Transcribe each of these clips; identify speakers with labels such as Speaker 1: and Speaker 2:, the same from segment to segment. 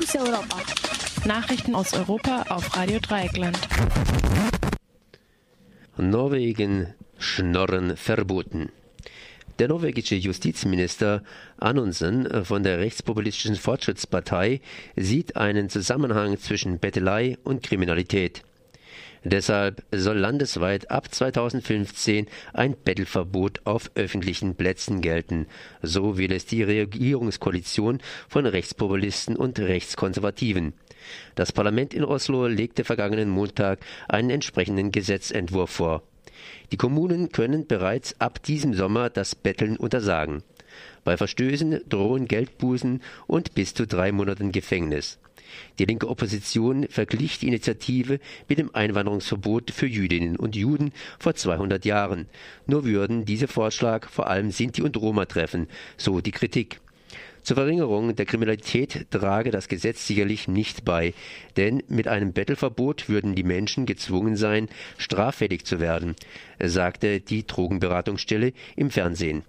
Speaker 1: Fokus Europa.
Speaker 2: Nachrichten aus Europa auf Radio Dreieckland.
Speaker 3: Norwegen Schnorren verboten. Der norwegische Justizminister Anundsen von der rechtspopulistischen Fortschrittspartei sieht einen Zusammenhang zwischen Bettelei und Kriminalität. Deshalb soll landesweit ab 2015 ein Bettelverbot auf öffentlichen Plätzen gelten. So will es die Regierungskoalition von Rechtspopulisten und Rechtskonservativen. Das Parlament in Oslo legte vergangenen Montag einen entsprechenden Gesetzentwurf vor. Die Kommunen können bereits ab diesem Sommer das Betteln untersagen. Bei Verstößen drohen Geldbußen und bis zu drei Monaten Gefängnis. Die linke Opposition verglich die Initiative mit dem Einwanderungsverbot für Jüdinnen und Juden vor 200 Jahren. Nur würden diese Vorschlag vor allem Sinti und Roma treffen, so die Kritik. Zur Verringerung der Kriminalität trage das Gesetz sicherlich nicht bei, denn mit einem Bettelverbot würden die Menschen gezwungen sein, straffällig zu werden, sagte die Drogenberatungsstelle im Fernsehen.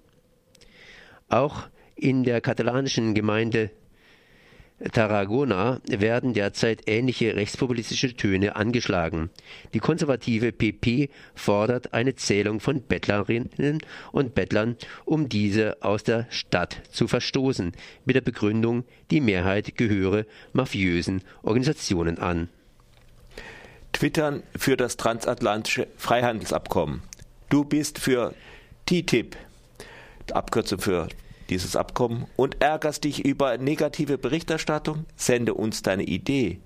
Speaker 3: Auch in der katalanischen Gemeinde Tarragona werden derzeit ähnliche rechtspopulistische Töne angeschlagen. Die konservative PP fordert eine Zählung von Bettlerinnen und Bettlern, um diese aus der Stadt zu verstoßen, mit der Begründung, die Mehrheit gehöre mafiösen Organisationen an.
Speaker 4: Twittern für das transatlantische Freihandelsabkommen. Du bist für TTIP, Abkürzung für dieses Abkommen und ärgerst dich über negative Berichterstattung, sende uns deine Idee.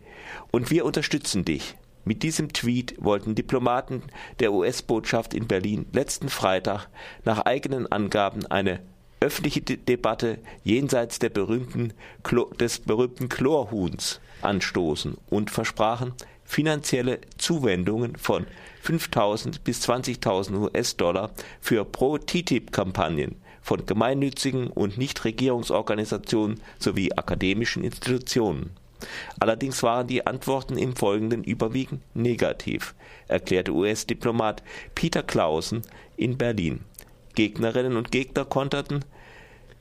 Speaker 4: Und wir unterstützen dich. Mit diesem Tweet wollten Diplomaten der US-Botschaft in Berlin letzten Freitag nach eigenen Angaben eine öffentliche Debatte jenseits berühmten, des berühmten Chlorhuhns anstoßen und versprachen finanzielle Zuwendungen von 5.000 bis 20.000 US-Dollar für Pro-TTIP-Kampagnen von gemeinnützigen und Nichtregierungsorganisationen sowie akademischen Institutionen. Allerdings waren die Antworten im Folgenden überwiegend negativ, erklärte US-Diplomat Peter Clausen in Berlin. Gegnerinnen und Gegner konterten,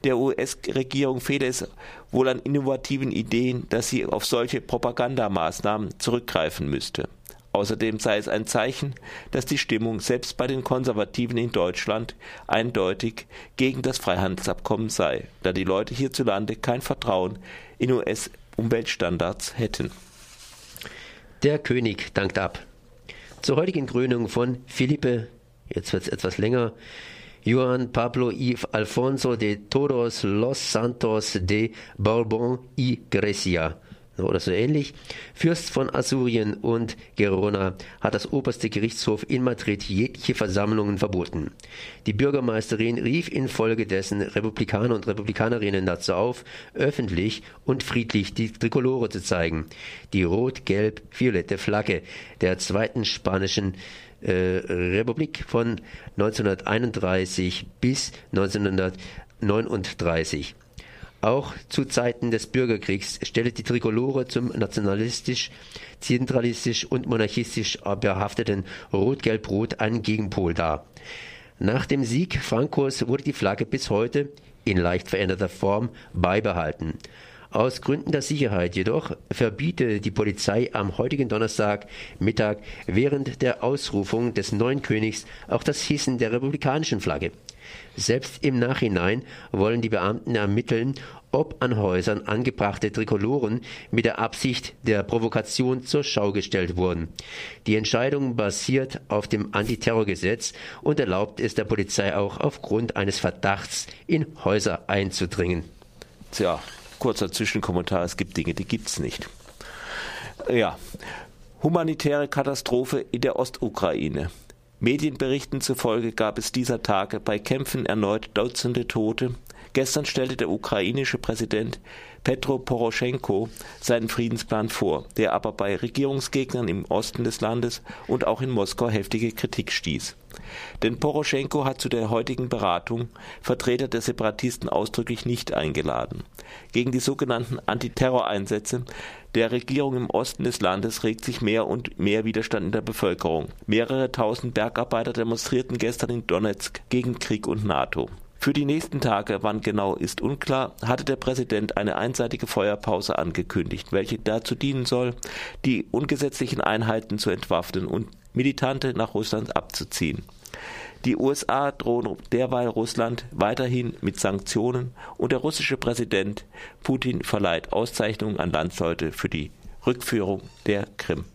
Speaker 4: der US-Regierung fehle es wohl an innovativen Ideen, dass sie auf solche Propagandamaßnahmen zurückgreifen müsste. Außerdem sei es ein Zeichen, dass die Stimmung selbst bei den Konservativen in Deutschland eindeutig gegen das Freihandelsabkommen sei, da die Leute hierzulande kein Vertrauen in US-Umweltstandards hätten.
Speaker 3: Der König dankt ab. Zur heutigen Krönung von Felipe, jetzt wird es etwas länger, Juan Pablo y Alfonso de Todos los Santos de Bourbon y Grecia oder so ähnlich. Fürst von Assurien und Gerona hat das oberste Gerichtshof in Madrid jegliche Versammlungen verboten. Die Bürgermeisterin rief infolgedessen Republikaner und Republikanerinnen dazu auf, öffentlich und friedlich die Trikolore zu zeigen, die rot-gelb-violette Flagge der zweiten spanischen äh, Republik von 1931 bis 1939. Auch zu Zeiten des Bürgerkriegs stellte die Trikolore zum nationalistisch, zentralistisch und monarchistisch behafteten Rot-Gelb-Rot einen Gegenpol dar. Nach dem Sieg Francos wurde die Flagge bis heute in leicht veränderter Form beibehalten. Aus Gründen der Sicherheit jedoch verbiete die Polizei am heutigen Donnerstag Mittag während der Ausrufung des neuen Königs auch das Hissen der republikanischen Flagge. Selbst im Nachhinein wollen die Beamten ermitteln, ob an Häusern angebrachte Trikoloren mit der Absicht der Provokation zur Schau gestellt wurden. Die Entscheidung basiert auf dem Antiterrorgesetz und erlaubt es der Polizei auch aufgrund eines Verdachts in Häuser einzudringen.
Speaker 4: Tja, kurzer Zwischenkommentar, es gibt Dinge, die gibt's nicht. Ja, humanitäre Katastrophe in der Ostukraine. Medienberichten zufolge gab es dieser Tage bei Kämpfen erneut Dutzende Tote. Gestern stellte der ukrainische Präsident Petro Poroschenko seinen Friedensplan vor, der aber bei Regierungsgegnern im Osten des Landes und auch in Moskau heftige Kritik stieß. Denn Poroschenko hat zu der heutigen Beratung Vertreter der Separatisten ausdrücklich nicht eingeladen. Gegen die sogenannten Antiterroreinsätze der Regierung im Osten des Landes regt sich mehr und mehr Widerstand in der Bevölkerung. Mehrere tausend Bergarbeiter demonstrierten gestern in Donetsk gegen Krieg und NATO. Für die nächsten Tage, wann genau ist unklar, hatte der Präsident eine einseitige Feuerpause angekündigt, welche dazu dienen soll, die ungesetzlichen Einheiten zu entwaffnen und Militante nach Russland abzuziehen. Die USA drohen derweil Russland weiterhin mit Sanktionen und der russische Präsident Putin verleiht Auszeichnungen an Landsleute für die Rückführung der Krim.